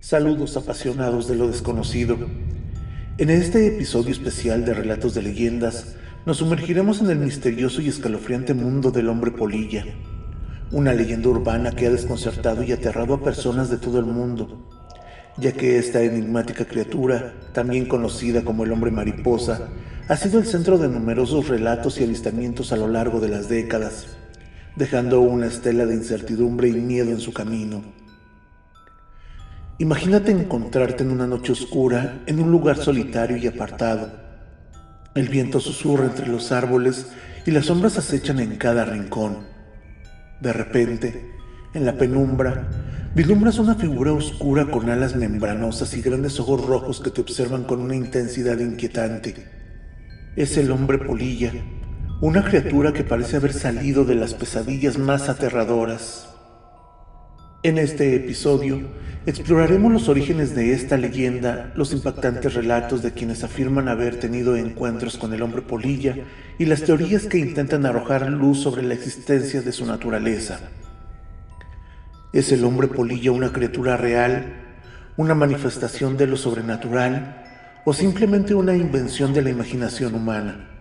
Saludos apasionados de lo desconocido. En este episodio especial de Relatos de Leyendas, nos sumergiremos en el misterioso y escalofriante mundo del hombre polilla, una leyenda urbana que ha desconcertado y aterrado a personas de todo el mundo, ya que esta enigmática criatura, también conocida como el hombre mariposa, ha sido el centro de numerosos relatos y avistamientos a lo largo de las décadas, dejando una estela de incertidumbre y miedo en su camino. Imagínate encontrarte en una noche oscura, en un lugar solitario y apartado. El viento susurra entre los árboles y las sombras acechan en cada rincón. De repente, en la penumbra, vislumbras una figura oscura con alas membranosas y grandes ojos rojos que te observan con una intensidad inquietante es el hombre polilla, una criatura que parece haber salido de las pesadillas más aterradoras. En este episodio exploraremos los orígenes de esta leyenda, los impactantes relatos de quienes afirman haber tenido encuentros con el hombre polilla y las teorías que intentan arrojar luz sobre la existencia de su naturaleza. ¿Es el hombre polilla una criatura real, una manifestación de lo sobrenatural o simplemente una invención de la imaginación humana.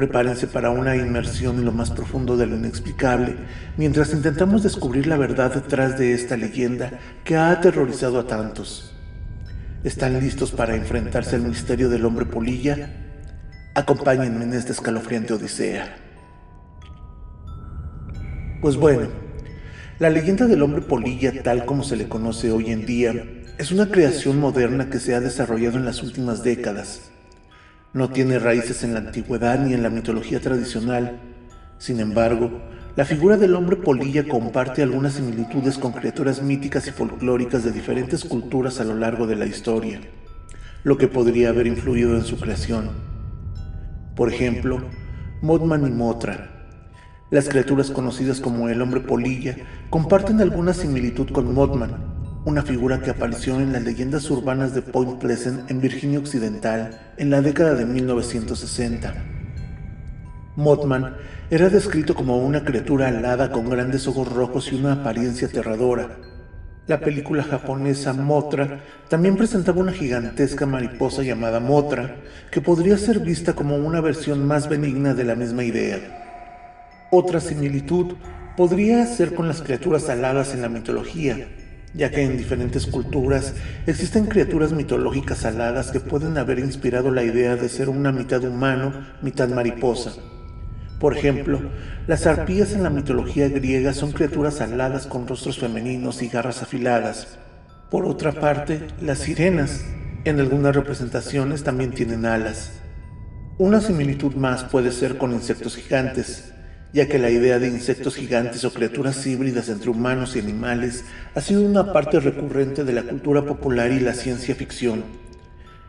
Prepárense para una inmersión en lo más profundo de lo inexplicable mientras intentamos descubrir la verdad detrás de esta leyenda que ha aterrorizado a tantos. ¿Están listos para enfrentarse al misterio del hombre polilla? Acompáñenme en esta escalofriante odisea. Pues bueno, la leyenda del hombre polilla tal como se le conoce hoy en día es una creación moderna que se ha desarrollado en las últimas décadas. No tiene raíces en la antigüedad ni en la mitología tradicional. Sin embargo, la figura del hombre polilla comparte algunas similitudes con criaturas míticas y folclóricas de diferentes culturas a lo largo de la historia, lo que podría haber influido en su creación. Por ejemplo, Mothman y Motra. Las criaturas conocidas como el hombre polilla comparten alguna similitud con Mothman, una figura que apareció en las leyendas urbanas de Point Pleasant en Virginia Occidental en la década de 1960. Mothman era descrito como una criatura alada con grandes ojos rojos y una apariencia aterradora. La película japonesa Motra también presentaba una gigantesca mariposa llamada Motra, que podría ser vista como una versión más benigna de la misma idea. Otra similitud podría ser con las criaturas aladas en la mitología, ya que en diferentes culturas existen criaturas mitológicas aladas que pueden haber inspirado la idea de ser una mitad humano, mitad mariposa. Por ejemplo, las arpías en la mitología griega son criaturas aladas con rostros femeninos y garras afiladas. Por otra parte, las sirenas, en algunas representaciones, también tienen alas. Una similitud más puede ser con insectos gigantes, ya que la idea de insectos gigantes o criaturas híbridas entre humanos y animales ha sido una parte recurrente de la cultura popular y la ciencia ficción.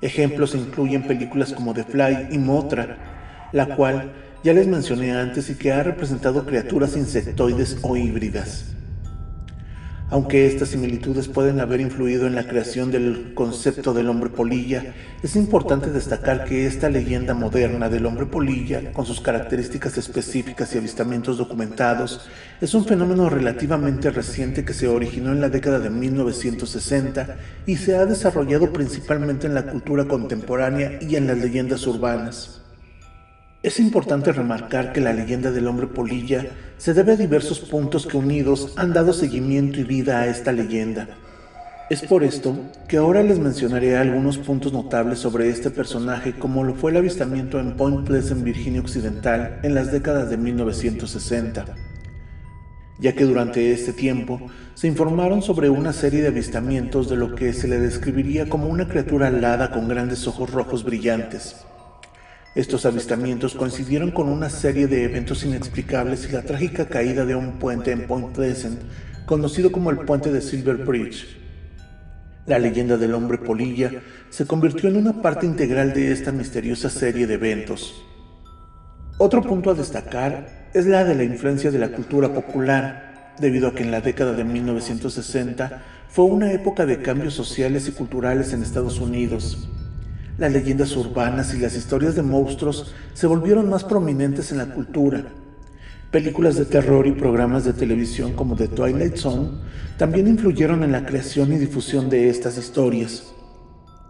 Ejemplos incluyen películas como The Fly y Motra, la cual ya les mencioné antes y que ha representado criaturas insectoides o híbridas. Aunque estas similitudes pueden haber influido en la creación del concepto del hombre polilla, es importante destacar que esta leyenda moderna del hombre polilla, con sus características específicas y avistamientos documentados, es un fenómeno relativamente reciente que se originó en la década de 1960 y se ha desarrollado principalmente en la cultura contemporánea y en las leyendas urbanas. Es importante remarcar que la leyenda del hombre polilla se debe a diversos puntos que unidos han dado seguimiento y vida a esta leyenda. Es por esto que ahora les mencionaré algunos puntos notables sobre este personaje como lo fue el avistamiento en Point Pleasant, Virginia Occidental en las décadas de 1960, ya que durante este tiempo se informaron sobre una serie de avistamientos de lo que se le describiría como una criatura alada con grandes ojos rojos brillantes. Estos avistamientos coincidieron con una serie de eventos inexplicables y la trágica caída de un puente en Point Pleasant, conocido como el puente de Silver Bridge. La leyenda del hombre polilla se convirtió en una parte integral de esta misteriosa serie de eventos. Otro punto a destacar es la de la influencia de la cultura popular, debido a que en la década de 1960 fue una época de cambios sociales y culturales en Estados Unidos, las leyendas urbanas y las historias de monstruos se volvieron más prominentes en la cultura. Películas de terror y programas de televisión como The Twilight Zone también influyeron en la creación y difusión de estas historias.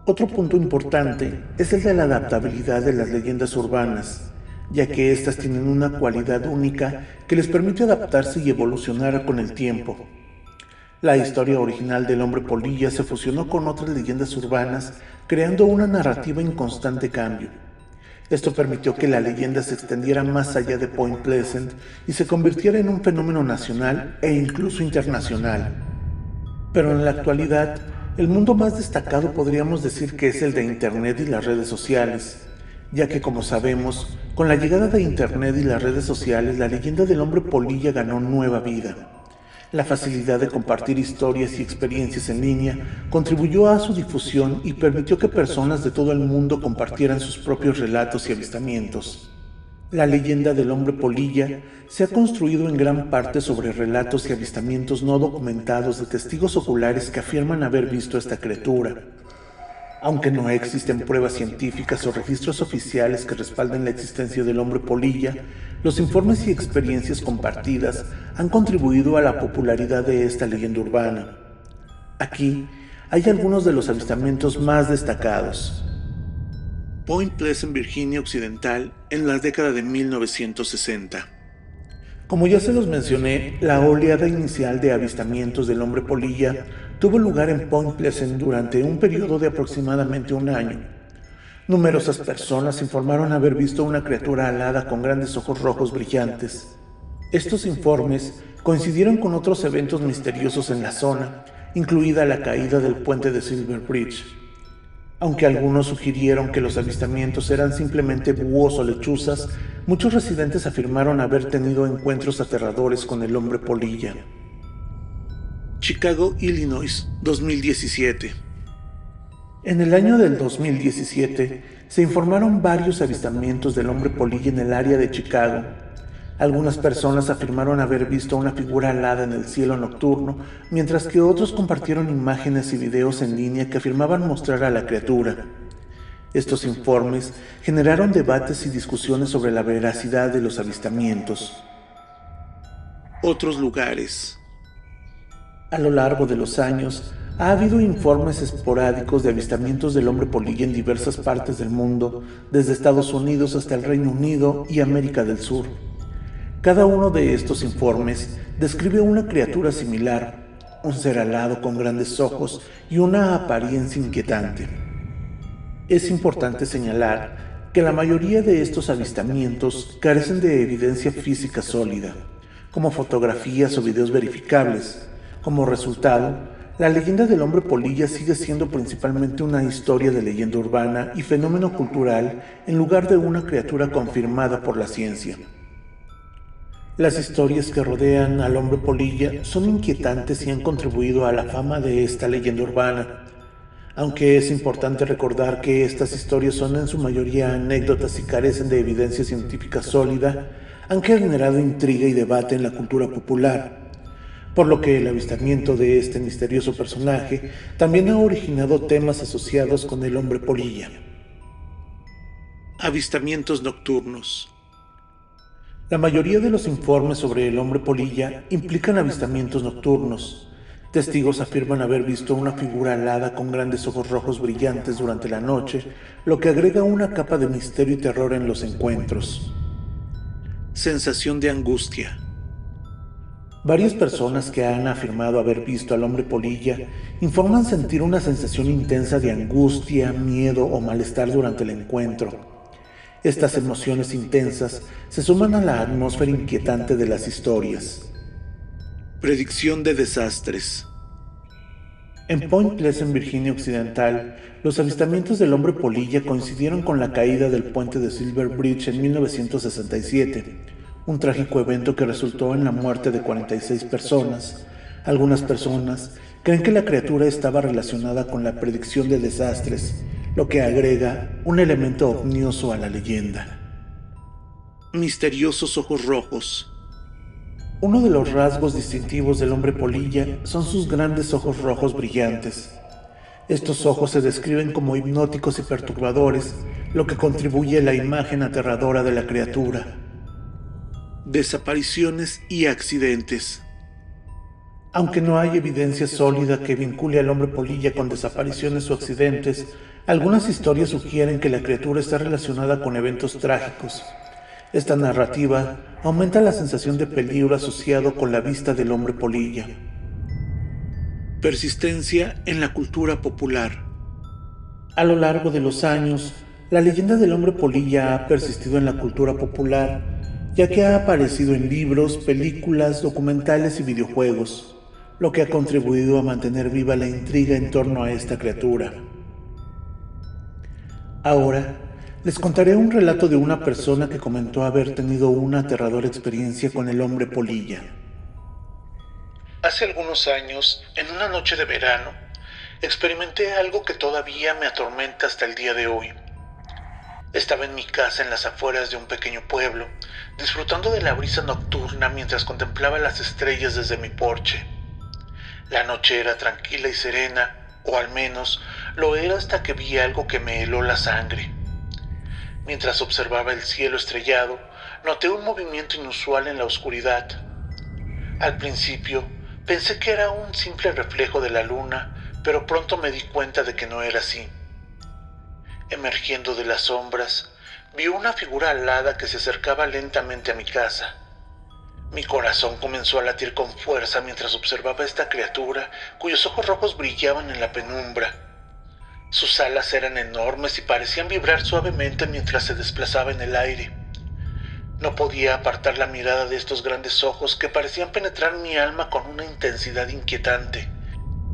Otro punto importante es el de la adaptabilidad de las leyendas urbanas, ya que éstas tienen una cualidad única que les permite adaptarse y evolucionar con el tiempo. La historia original del hombre polilla se fusionó con otras leyendas urbanas, creando una narrativa en constante cambio. Esto permitió que la leyenda se extendiera más allá de Point Pleasant y se convirtiera en un fenómeno nacional e incluso internacional. Pero en la actualidad, el mundo más destacado podríamos decir que es el de Internet y las redes sociales, ya que como sabemos, con la llegada de Internet y las redes sociales, la leyenda del hombre polilla ganó nueva vida. La facilidad de compartir historias y experiencias en línea contribuyó a su difusión y permitió que personas de todo el mundo compartieran sus propios relatos y avistamientos. La leyenda del hombre polilla se ha construido en gran parte sobre relatos y avistamientos no documentados de testigos oculares que afirman haber visto esta criatura, aunque no existen pruebas científicas o registros oficiales que respalden la existencia del hombre polilla, los informes y experiencias compartidas han contribuido a la popularidad de esta leyenda urbana. Aquí hay algunos de los avistamientos más destacados. Point Pleasant, Virginia Occidental, en la década de 1960. Como ya se los mencioné, la oleada inicial de avistamientos del hombre polilla tuvo lugar en Point Pleasant durante un periodo de aproximadamente un año. Numerosas personas informaron haber visto una criatura alada con grandes ojos rojos brillantes. Estos informes coincidieron con otros eventos misteriosos en la zona, incluida la caída del puente de Silver Bridge. Aunque algunos sugirieron que los avistamientos eran simplemente búhos o lechuzas, muchos residentes afirmaron haber tenido encuentros aterradores con el hombre polilla. Chicago, Illinois, 2017. En el año del 2017 se informaron varios avistamientos del hombre polilla en el área de Chicago. Algunas personas afirmaron haber visto una figura alada en el cielo nocturno, mientras que otros compartieron imágenes y videos en línea que afirmaban mostrar a la criatura. Estos informes generaron debates y discusiones sobre la veracidad de los avistamientos. Otros lugares. A lo largo de los años, ha habido informes esporádicos de avistamientos del hombre polilla en diversas partes del mundo, desde Estados Unidos hasta el Reino Unido y América del Sur. Cada uno de estos informes describe una criatura similar, un ser alado con grandes ojos y una apariencia inquietante. Es importante señalar que la mayoría de estos avistamientos carecen de evidencia física sólida, como fotografías o videos verificables. Como resultado, la leyenda del hombre polilla sigue siendo principalmente una historia de leyenda urbana y fenómeno cultural en lugar de una criatura confirmada por la ciencia. Las historias que rodean al hombre polilla son inquietantes y han contribuido a la fama de esta leyenda urbana, aunque es importante recordar que estas historias son en su mayoría anécdotas y carecen de evidencia científica sólida, han generado intriga y debate en la cultura popular, por lo que el avistamiento de este misterioso personaje también ha originado temas asociados con el hombre polilla. Avistamientos nocturnos. La mayoría de los informes sobre el hombre polilla implican avistamientos nocturnos. Testigos afirman haber visto una figura alada con grandes ojos rojos brillantes durante la noche, lo que agrega una capa de misterio y terror en los encuentros. Sensación de angustia. Varias personas que han afirmado haber visto al hombre polilla informan sentir una sensación intensa de angustia, miedo o malestar durante el encuentro. Estas emociones intensas se suman a la atmósfera inquietante de las historias. Predicción de desastres. En Point Pleasant, Virginia Occidental, los avistamientos del hombre polilla coincidieron con la caída del puente de Silver Bridge en 1967, un trágico evento que resultó en la muerte de 46 personas. Algunas personas creen que la criatura estaba relacionada con la predicción de desastres lo que agrega un elemento omnioso a la leyenda. Misteriosos ojos rojos. Uno de los rasgos distintivos del hombre polilla son sus grandes ojos rojos brillantes. Estos ojos se describen como hipnóticos y perturbadores, lo que contribuye a la imagen aterradora de la criatura. Desapariciones y accidentes. Aunque no hay evidencia sólida que vincule al hombre polilla con desapariciones o accidentes, algunas historias sugieren que la criatura está relacionada con eventos trágicos. Esta narrativa aumenta la sensación de peligro asociado con la vista del hombre polilla. Persistencia en la cultura popular. A lo largo de los años, la leyenda del hombre polilla ha persistido en la cultura popular ya que ha aparecido en libros, películas, documentales y videojuegos, lo que ha contribuido a mantener viva la intriga en torno a esta criatura. Ahora, les contaré un relato de una persona que comentó haber tenido una aterradora experiencia con el hombre polilla. Hace algunos años, en una noche de verano, experimenté algo que todavía me atormenta hasta el día de hoy. Estaba en mi casa en las afueras de un pequeño pueblo, disfrutando de la brisa nocturna mientras contemplaba las estrellas desde mi porche. La noche era tranquila y serena, o al menos lo era hasta que vi algo que me heló la sangre. Mientras observaba el cielo estrellado, noté un movimiento inusual en la oscuridad. Al principio pensé que era un simple reflejo de la luna, pero pronto me di cuenta de que no era así. Emergiendo de las sombras, vi una figura alada que se acercaba lentamente a mi casa. Mi corazón comenzó a latir con fuerza mientras observaba esta criatura cuyos ojos rojos brillaban en la penumbra. Sus alas eran enormes y parecían vibrar suavemente mientras se desplazaba en el aire. No podía apartar la mirada de estos grandes ojos que parecían penetrar mi alma con una intensidad inquietante.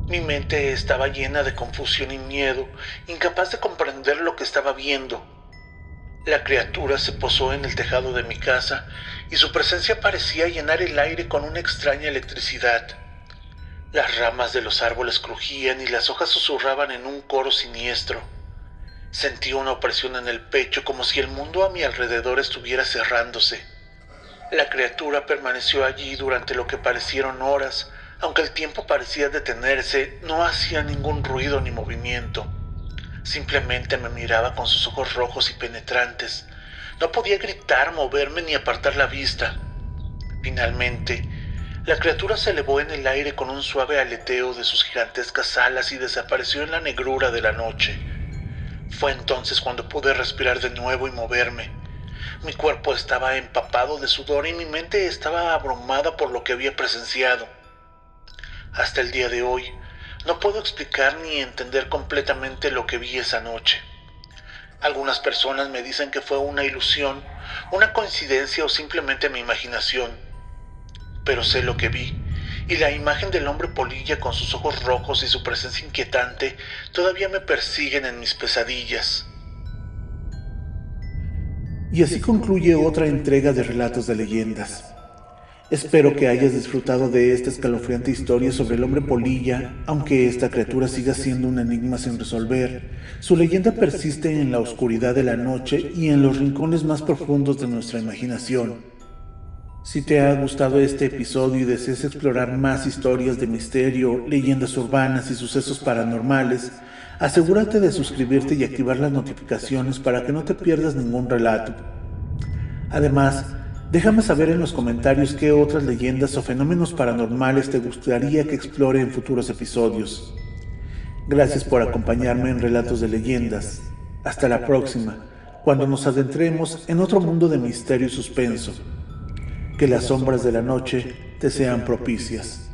Mi mente estaba llena de confusión y miedo, incapaz de comprender lo que estaba viendo. La criatura se posó en el tejado de mi casa y su presencia parecía llenar el aire con una extraña electricidad. Las ramas de los árboles crujían y las hojas susurraban en un coro siniestro. Sentí una opresión en el pecho como si el mundo a mi alrededor estuviera cerrándose. La criatura permaneció allí durante lo que parecieron horas, aunque el tiempo parecía detenerse, no hacía ningún ruido ni movimiento. Simplemente me miraba con sus ojos rojos y penetrantes. No podía gritar, moverme ni apartar la vista. Finalmente, la criatura se elevó en el aire con un suave aleteo de sus gigantescas alas y desapareció en la negrura de la noche. Fue entonces cuando pude respirar de nuevo y moverme. Mi cuerpo estaba empapado de sudor y mi mente estaba abrumada por lo que había presenciado. Hasta el día de hoy, no puedo explicar ni entender completamente lo que vi esa noche. Algunas personas me dicen que fue una ilusión, una coincidencia o simplemente mi imaginación. Pero sé lo que vi, y la imagen del hombre polilla con sus ojos rojos y su presencia inquietante todavía me persiguen en mis pesadillas. Y así concluye otra entrega de Relatos de Leyendas. Espero que hayas disfrutado de esta escalofriante historia sobre el hombre polilla, aunque esta criatura siga siendo un enigma sin resolver. Su leyenda persiste en la oscuridad de la noche y en los rincones más profundos de nuestra imaginación. Si te ha gustado este episodio y deseas explorar más historias de misterio, leyendas urbanas y sucesos paranormales, asegúrate de suscribirte y activar las notificaciones para que no te pierdas ningún relato. Además, Déjame saber en los comentarios qué otras leyendas o fenómenos paranormales te gustaría que explore en futuros episodios. Gracias por acompañarme en Relatos de Leyendas. Hasta la próxima, cuando nos adentremos en otro mundo de misterio y suspenso. Que las sombras de la noche te sean propicias.